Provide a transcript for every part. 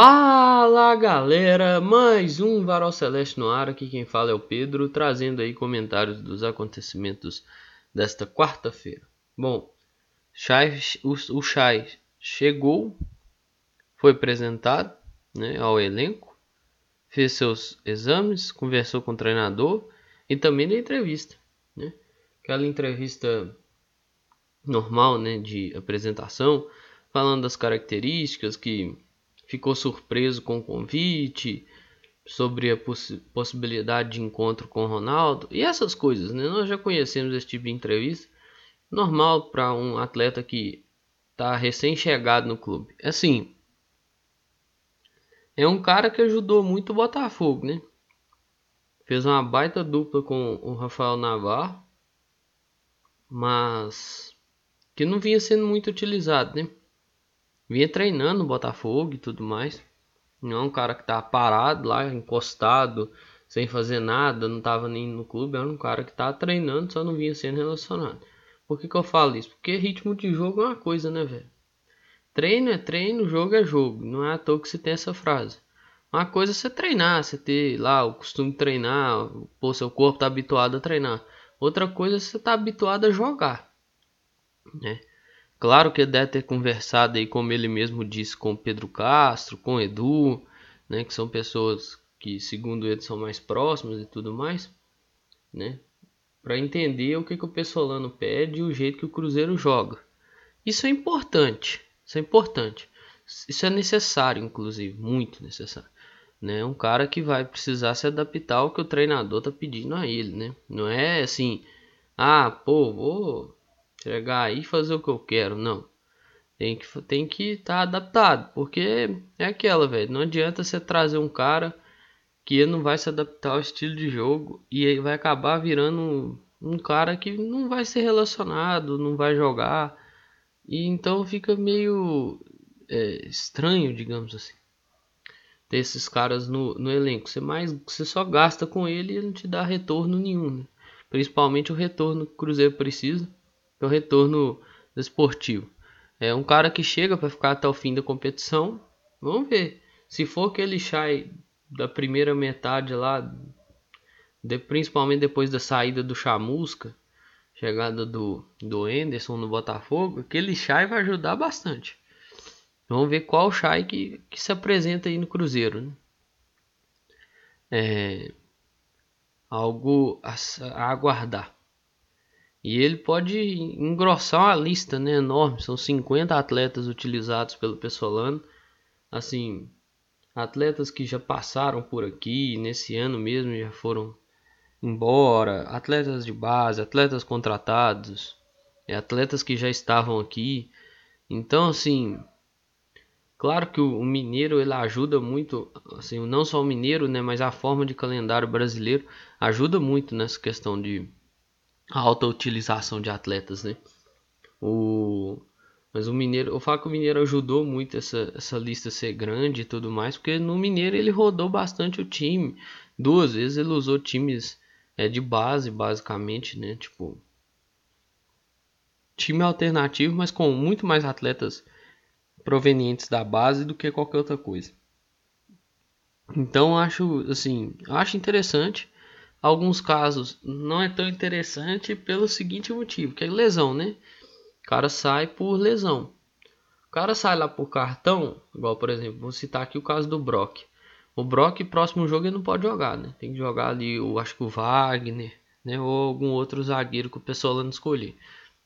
Fala galera, mais um Varal Celeste no ar. Aqui quem fala é o Pedro, trazendo aí comentários dos acontecimentos desta quarta-feira. Bom, Chai, o, Chai chegou, foi apresentado né, ao elenco, fez seus exames, conversou com o treinador e também deu entrevista. Né? Aquela entrevista normal né, de apresentação, falando das características que ficou surpreso com o convite, sobre a poss possibilidade de encontro com Ronaldo e essas coisas, né? Nós já conhecemos esse tipo de entrevista, normal para um atleta que está recém-chegado no clube. Assim, é um cara que ajudou muito o Botafogo, né? Fez uma baita dupla com o Rafael Navarro, mas que não vinha sendo muito utilizado, né? Vinha treinando Botafogo e tudo mais. Não é um cara que tá parado lá, encostado, sem fazer nada, não tava nem no clube. Era um cara que tá treinando, só não vinha sendo relacionado. Por que, que eu falo isso? Porque ritmo de jogo é uma coisa, né, velho? Treino é treino, jogo é jogo. Não é à toa que se tem essa frase. Uma coisa é você treinar, você ter lá o costume de treinar, pô, seu corpo tá habituado a treinar. Outra coisa é você tá habituado a jogar, né? Claro que ele deve ter conversado aí, como ele mesmo disse, com Pedro Castro, com Edu, né, que são pessoas que, segundo ele, são mais próximas e tudo mais, né, para entender o que, que o Pessolano pede e o jeito que o Cruzeiro joga. Isso é importante, isso é importante. Isso é necessário, inclusive, muito necessário. Né? Um cara que vai precisar se adaptar ao que o treinador tá pedindo a ele, né? Não é assim, ah, pô, vou chegar aí e fazer o que eu quero, não. Tem que tem que estar tá adaptado, porque é aquela, velho, não adianta você trazer um cara que não vai se adaptar ao estilo de jogo e aí vai acabar virando um, um cara que não vai ser relacionado, não vai jogar. E então fica meio é, estranho, digamos assim. Ter esses caras no, no elenco. Você, mais, você só gasta com ele e ele não te dá retorno nenhum. Né? Principalmente o retorno que o Cruzeiro precisa é o retorno esportivo. É um cara que chega para ficar até o fim da competição. Vamos ver. Se for que ele da primeira metade lá, de, principalmente depois da saída do Chamusca, chegada do, do Anderson no Botafogo, aquele Chay vai ajudar bastante. Vamos ver qual Chay que, que se apresenta aí no Cruzeiro. Né? É algo a, a aguardar. E ele pode engrossar uma lista né, enorme. São 50 atletas utilizados pelo Pessolano. Assim, atletas que já passaram por aqui, nesse ano mesmo já foram embora, atletas de base, atletas contratados, é, atletas que já estavam aqui. Então, assim, claro que o, o, mineiro ele ajuda muito, assim, não só o mineiro, né, mas a forma de calendário brasileiro ajuda muito nessa questão de a alta utilização de atletas, né? O mas o Mineiro, eu falo que o Mineiro ajudou muito essa, essa lista ser grande e tudo mais, porque no Mineiro ele rodou bastante o time. Duas vezes ele usou times é, de base, basicamente, né? Tipo, time alternativo, mas com muito mais atletas provenientes da base do que qualquer outra coisa. Então acho assim, acho interessante alguns casos não é tão interessante pelo seguinte motivo, que é lesão, né? O cara sai por lesão. O cara sai lá por cartão, igual por exemplo, vou citar aqui o caso do Brock. O Brock, próximo jogo, ele não pode jogar, né? Tem que jogar ali, eu acho que o Wagner, né? Ou algum outro zagueiro que o pessoal não escolher.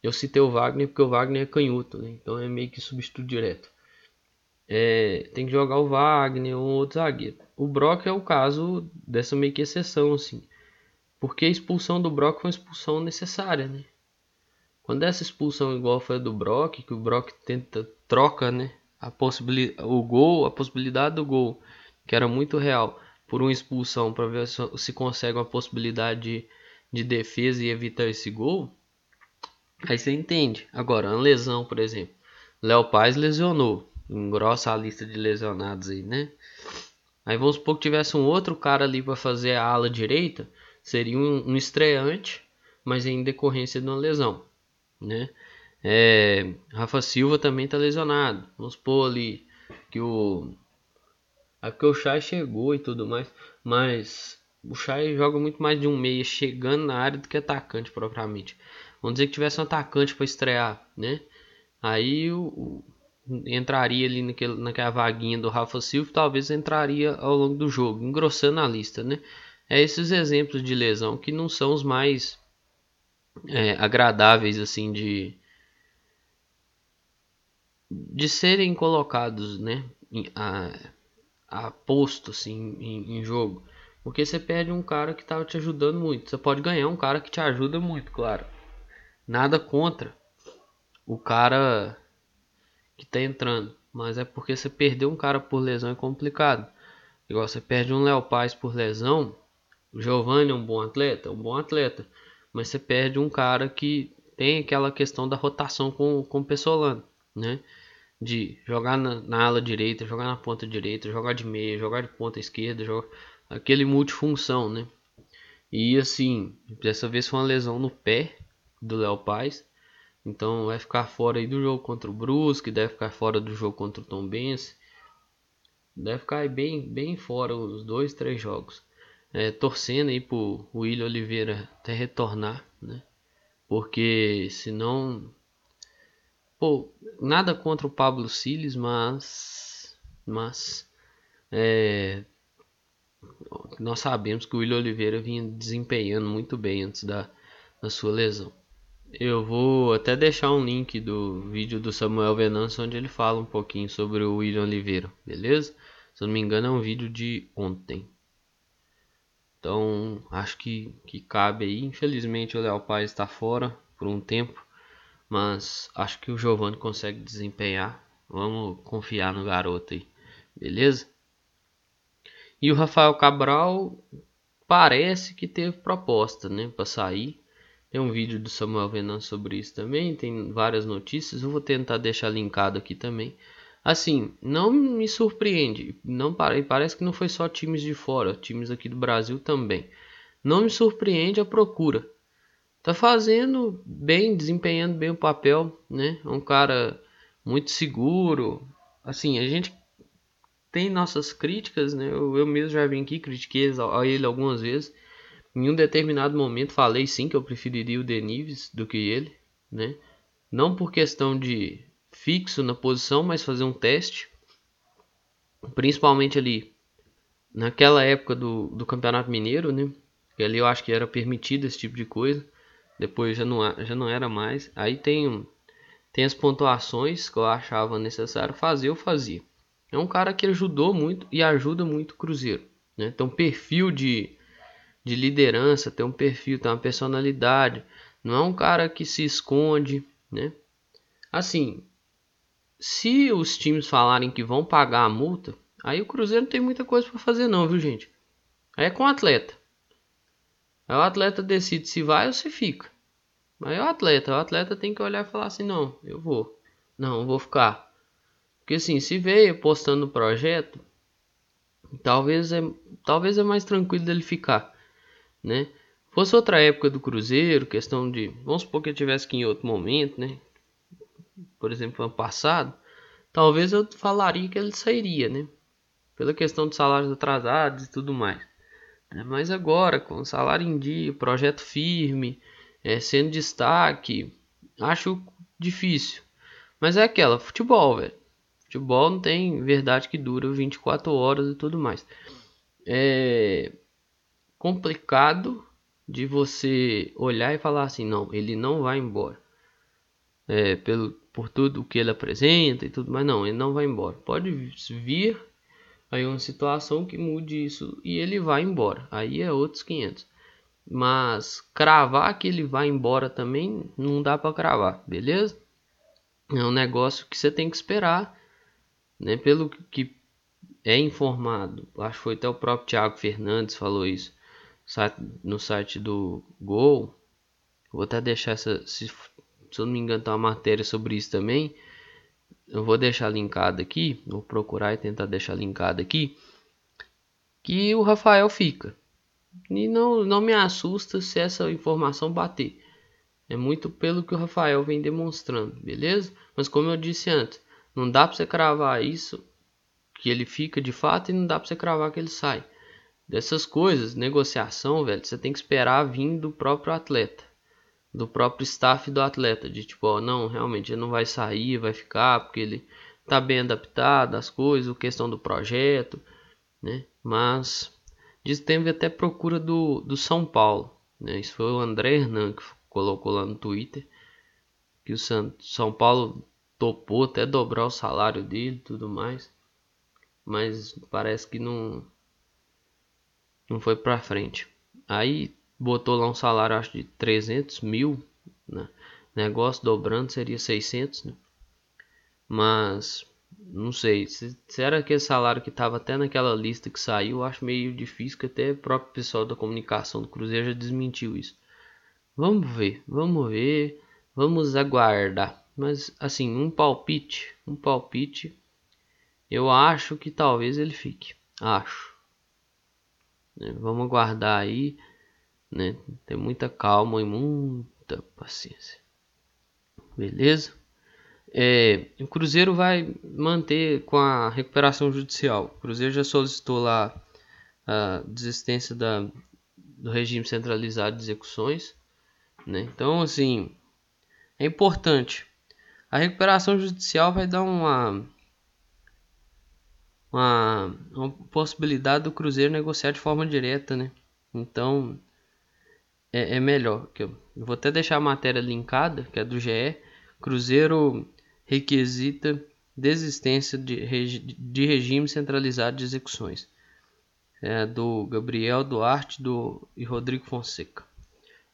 Eu citei o Wagner porque o Wagner é canhoto, né? Então é meio que substituto direto. É, tem que jogar o Wagner ou outro zagueiro. O Brock é o caso dessa meio que exceção, assim. Porque a expulsão do Brock foi uma expulsão necessária, né? Quando essa expulsão igual foi a do Brock, que o Brock tenta troca, né, a possibilidade, o gol, a possibilidade do gol, que era muito real, por uma expulsão para ver se consegue uma possibilidade de, de defesa e evitar esse gol. Aí você entende. Agora, uma lesão, por exemplo, Léo Paz lesionou, engrossa a lista de lesionados aí, né? Aí vamos supor que tivesse um outro cara ali para fazer a ala direita, seria um, um estreante, mas em decorrência de uma lesão, né? É, Rafa Silva também está lesionado. Vamos supor ali que o É porque o Chay chegou e tudo mais, mas o Chay joga muito mais de um meia chegando na área do que atacante propriamente. Vamos dizer que tivesse um atacante para estrear, né? Aí o, o, entraria ali naquele, naquela vaguinha do Rafa Silva, talvez entraria ao longo do jogo, engrossando a lista, né? É esses exemplos de lesão que não são os mais é, agradáveis assim de de serem colocados, né? A, a posto assim em, em jogo, porque você perde um cara que estava te ajudando muito. Você pode ganhar um cara que te ajuda muito, claro. Nada contra o cara que tá entrando. Mas é porque você perdeu um cara por lesão é complicado. Igual você perde um Léo Paz por lesão. O Giovanni é um bom atleta, um bom atleta. Mas você perde um cara que tem aquela questão da rotação com, com o Pessolano, né? De jogar na, na, ala direita, jogar na ponta direita, jogar de meia, jogar de ponta esquerda, jogar aquele multifunção, né? E assim, dessa vez foi uma lesão no pé do Léo Paz. Então vai ficar fora aí do jogo contra o Brusque, deve ficar fora do jogo contra o Tom Benz. Deve ficar bem, bem fora os dois, três jogos. É, torcendo aí pro William Oliveira até retornar, né? Porque senão. Pô, nada contra o Pablo Siles, mas. Mas. É, nós sabemos que o William Oliveira vinha desempenhando muito bem antes da, da sua lesão. Eu vou até deixar um link do vídeo do Samuel Venâncio onde ele fala um pouquinho sobre o William Oliveira, beleza? Se eu não me engano é um vídeo de ontem. Então acho que, que cabe aí. Infelizmente o Léo Paz está fora por um tempo. Mas acho que o Giovanni consegue desempenhar. Vamos confiar no garoto aí. Beleza? E o Rafael Cabral parece que teve proposta, né, para sair. Tem um vídeo do Samuel Venâncio sobre isso também, tem várias notícias, eu vou tentar deixar linkado aqui também. Assim, não me surpreende, não parece que não foi só times de fora, times aqui do Brasil também. Não me surpreende a procura. Tá fazendo bem, desempenhando bem o papel, né? É um cara muito seguro. Assim, a gente tem nossas críticas, né? Eu, eu mesmo já vim aqui, critiquei a ele algumas vezes. Em um determinado momento falei sim que eu preferiria o Denives do que ele, né? Não por questão de fixo na posição, mas fazer um teste. Principalmente ali naquela época do, do Campeonato Mineiro, né? Que ali eu acho que era permitido esse tipo de coisa. Depois já não, já não era mais. Aí tem, tem as pontuações que eu achava necessário fazer, eu fazia. É um cara que ajudou muito e ajuda muito o Cruzeiro. Né? Tem um perfil de, de liderança, tem um perfil, tem uma personalidade. Não é um cara que se esconde, né? Assim, se os times falarem que vão pagar a multa, aí o Cruzeiro não tem muita coisa para fazer não, viu gente? É com o atleta. Aí o atleta decide se vai ou se fica. Aí é o atleta, o atleta tem que olhar e falar assim, não, eu vou. Não, eu vou ficar. Porque assim, se veio postando o projeto, talvez é, talvez é mais tranquilo dele ficar né? Fosse outra época do Cruzeiro, questão de, vamos supor que eu tivesse que em outro momento, né? Por exemplo, ano passado, talvez eu falaria que ele sairia, né? Pela questão de salários atrasados e tudo mais. Né? Mas agora, com salário em dia, projeto firme, é, sendo destaque, acho difícil. Mas é aquela, futebol, velho. Futebol não tem verdade que dura 24 horas e tudo mais. É, complicado de você olhar e falar assim, não, ele não vai embora. É, pelo, por tudo o que ele apresenta e tudo, mas não, ele não vai embora. Pode vir aí uma situação que mude isso e ele vai embora. Aí é outros 500. Mas cravar que ele vai embora também não dá para cravar, beleza? É um negócio que você tem que esperar, né? Pelo que é informado. Acho que foi até o próprio Thiago Fernandes falou isso no site do Gol. Vou até deixar essa, se, se eu não me engano, tem uma matéria sobre isso também. Eu vou deixar linkado aqui, vou procurar e tentar deixar linkado aqui. Que o Rafael fica. E não, não me assusta se essa informação bater. É muito pelo que o Rafael vem demonstrando, beleza? Mas como eu disse antes, não dá para você cravar isso que ele fica de fato e não dá para você cravar que ele sai. Dessas coisas, negociação, velho, você tem que esperar vir do próprio atleta, do próprio staff do atleta, de tipo, ó, não, realmente ele não vai sair, vai ficar porque ele tá bem adaptado às coisas, questão do projeto, né? Mas diz teve até procura do, do São Paulo, né? Isso foi o André Hernan que colocou lá no Twitter que o São Paulo topou até dobrar o salário dele, tudo mais, mas parece que não não foi para frente. Aí botou lá um salário acho de 300 mil, né? negócio dobrando seria 600, né? mas não sei, se, se era aquele salário que estava até naquela lista que saiu, acho meio difícil, que até o próprio pessoal da comunicação do Cruzeiro já desmentiu isso. Vamos ver, vamos ver, vamos aguardar. Mas assim, um palpite, um palpite, eu acho que talvez ele fique. Acho. Né? Vamos aguardar aí, né? Ter muita calma e muita paciência. Beleza? É, o Cruzeiro vai manter com a recuperação judicial. O Cruzeiro já solicitou lá a desistência da, do regime centralizado de execuções. Né? Então, assim, é importante. A recuperação judicial vai dar uma, uma, uma possibilidade do Cruzeiro negociar de forma direta, né? Então, é, é melhor. Que eu, vou até deixar a matéria linkada, que é do GE. Cruzeiro requisita desistência de, regi de regime centralizado de execuções. É do Gabriel Duarte do, e Rodrigo Fonseca.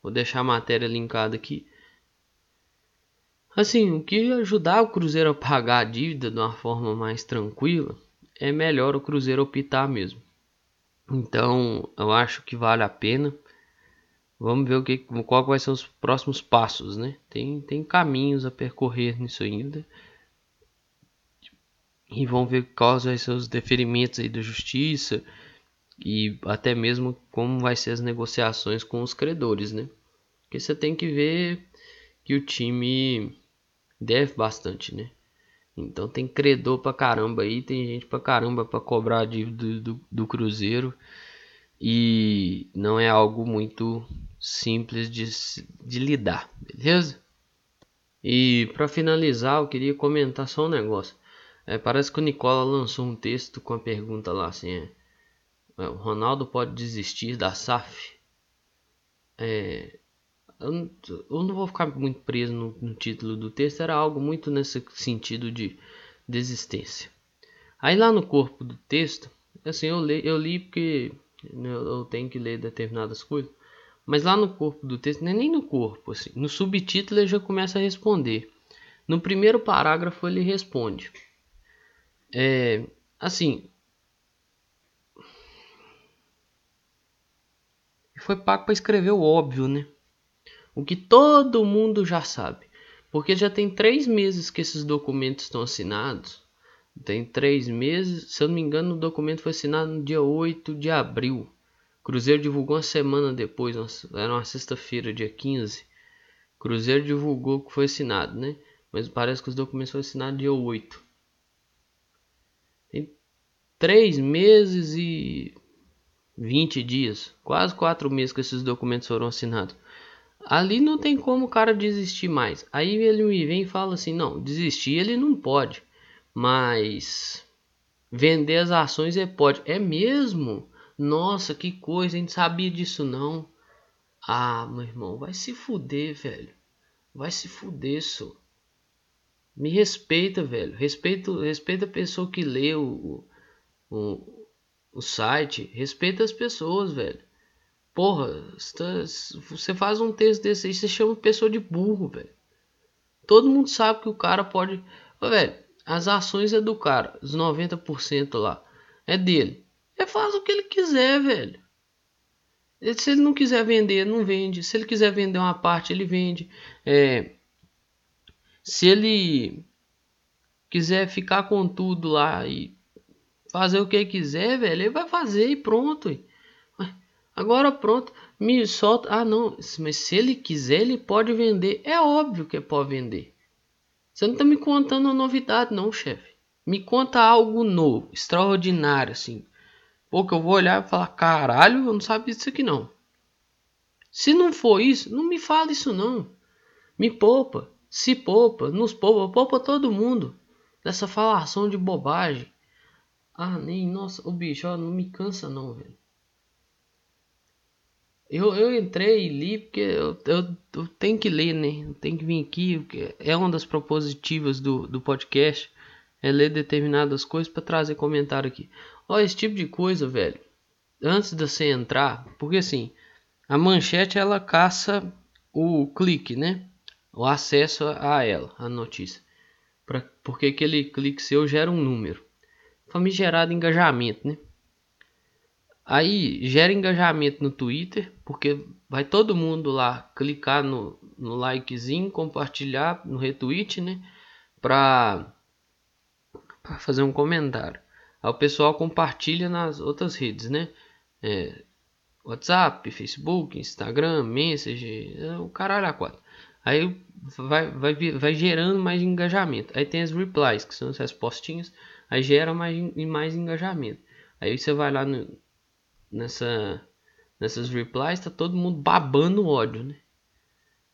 Vou deixar a matéria linkada aqui. Assim, o que ajudar o Cruzeiro a pagar a dívida de uma forma mais tranquila é melhor o Cruzeiro optar mesmo. Então, eu acho que vale a pena. Vamos ver o que, qual vai ser os próximos passos, né? Tem, tem caminhos a percorrer nisso ainda. E vamos ver quais vão ser os deferimentos aí da justiça e até mesmo como vai ser as negociações com os credores, né? Porque você tem que ver que o time deve bastante, né? Então tem credor pra caramba aí, tem gente pra caramba pra cobrar a dívida do, do, do Cruzeiro e não é algo muito simples de, de lidar, beleza? E para finalizar, eu queria comentar só um negócio. É, parece que o Nicola lançou um texto com a pergunta lá assim: é, é o Ronaldo pode desistir da SAF? É, eu, não, eu não vou ficar muito preso no, no, título do texto, era algo muito nesse sentido de desistência. Aí lá no corpo do texto, assim, eu li, eu li porque eu, eu tenho que ler determinadas coisas, mas lá no corpo do texto, não é nem no corpo, assim, no subtítulo ele já começa a responder. No primeiro parágrafo ele responde. É, assim, foi pago para escrever o óbvio, né? O que todo mundo já sabe. Porque já tem três meses que esses documentos estão assinados. Tem três meses, se eu não me engano, o documento foi assinado no dia 8 de abril. Cruzeiro divulgou uma semana depois, era uma sexta-feira, dia 15. Cruzeiro divulgou que foi assinado, né? Mas parece que os documentos foram assinados dia 8. Tem três meses e 20 dias, quase quatro meses que esses documentos foram assinados. Ali não tem como o cara desistir mais. Aí ele me vem e fala assim: não, desistir ele não pode, mas vender as ações ele pode. É mesmo? Nossa, que coisa, a gente sabia disso não. Ah, meu irmão, vai se fuder, velho. Vai se fuder, só. Me respeita, velho. Respeita, respeita a pessoa que lê o, o, o site. Respeita as pessoas, velho. Porra, você faz um texto desse aí, você chama pessoa de burro, velho. Todo mundo sabe que o cara pode. velho, as ações é do cara, os 90% lá. É dele. Ele faz o que ele quiser, velho. Se ele não quiser vender, não vende. Se ele quiser vender uma parte, ele vende. É, se ele quiser ficar com tudo lá e fazer o que ele quiser, velho, ele vai fazer e pronto. Agora pronto, me solta. Ah, não, mas se ele quiser, ele pode vender. É óbvio que pode vender. Você não tá me contando uma novidade, não, chefe. Me conta algo novo, extraordinário, assim. Pô, que eu vou olhar e falar, caralho, eu não sabia disso aqui não. Se não for isso, não me fala isso não. Me poupa, se poupa, nos poupa, poupa todo mundo dessa falação de bobagem. Ah, nem, nossa, o bicho, ó, não me cansa não, velho. Eu, eu entrei e li porque eu, eu, eu, tenho que ler, né? Eu tenho que vir aqui, porque é uma das propositivas do, do podcast, é ler determinadas coisas para trazer comentário aqui. Ó, esse tipo de coisa, velho, antes de você entrar, porque assim, a manchete ela caça o clique, né? O acesso a ela, a notícia. Pra, porque aquele clique seu gera um número. Famigerado engajamento, né? Aí gera engajamento no Twitter, porque vai todo mundo lá clicar no, no likezinho, compartilhar, no retweet, né? Pra, pra fazer um comentário. O pessoal compartilha nas outras redes, né? É, WhatsApp, Facebook, Instagram, Message, é, o caralho a quatro. Aí vai, vai, vai gerando mais engajamento. Aí tem as replies, que são as respostinhas, aí gera mais, mais engajamento. Aí você vai lá no, nessa, nessas replies, tá todo mundo babando ódio, né?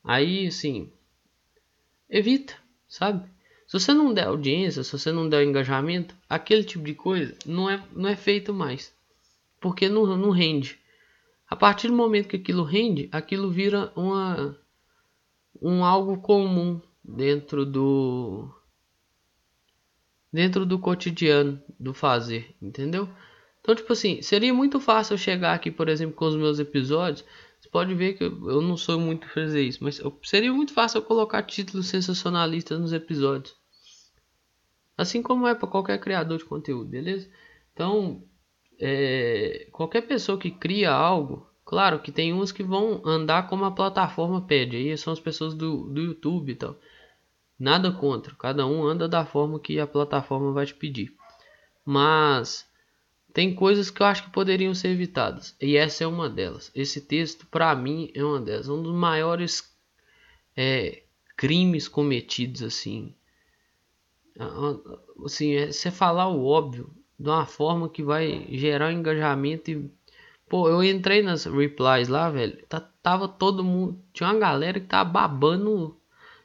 Aí, assim, evita, sabe? Se você não der audiência, se você não der engajamento, aquele tipo de coisa não é, não é feito mais. Porque não, não rende. A partir do momento que aquilo rende, aquilo vira uma, um algo comum dentro do dentro do cotidiano do fazer, entendeu? Então, tipo assim, seria muito fácil eu chegar aqui, por exemplo, com os meus episódios. Você pode ver que eu não sou muito fazer isso, mas seria muito fácil eu colocar títulos sensacionalistas nos episódios. Assim como é para qualquer criador de conteúdo, beleza? Então, é, qualquer pessoa que cria algo, claro que tem uns que vão andar como a plataforma pede, aí são as pessoas do, do YouTube e tal. Nada contra, cada um anda da forma que a plataforma vai te pedir. Mas tem coisas que eu acho que poderiam ser evitadas. E essa é uma delas. Esse texto, para mim, é uma delas. Um dos maiores é, crimes cometidos, assim. Assim, é você falar o óbvio de uma forma que vai gerar um engajamento e... Pô, eu entrei nas replies lá, velho. Tá, tava todo mundo... Tinha uma galera que tava babando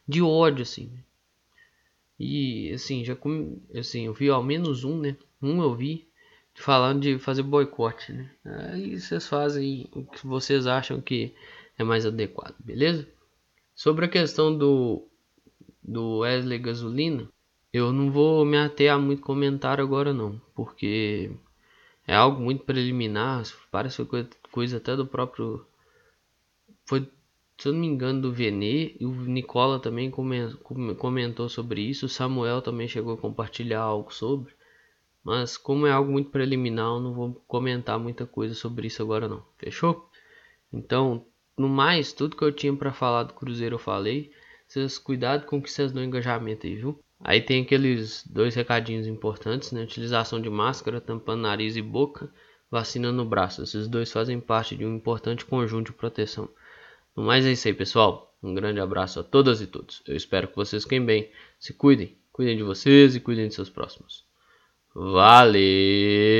de ódio, assim. E, assim, já... Assim, eu vi ao menos um, né? Um eu vi falando de fazer boicote, né? Aí vocês fazem o que vocês acham que é mais adequado, beleza? Sobre a questão do do Wesley Gasolina, eu não vou me ater a muito comentário agora não, porque é algo muito preliminar, parece coisa, até do próprio foi se eu não me engano do Venê e o Nicola também comentou sobre isso, o Samuel também chegou a compartilhar algo sobre mas como é algo muito preliminar, eu não vou comentar muita coisa sobre isso agora não. Fechou? Então, no mais, tudo que eu tinha para falar do Cruzeiro eu falei. Vocês cuidado com que vocês dão engajamento aí, viu? Aí tem aqueles dois recadinhos importantes, né? Utilização de máscara, tampando nariz e boca, vacina no braço. Esses dois fazem parte de um importante conjunto de proteção. No mais é isso aí, pessoal. Um grande abraço a todas e todos. Eu espero que vocês fiquem bem. Se cuidem. Cuidem de vocês e cuidem de seus próximos. Valeu!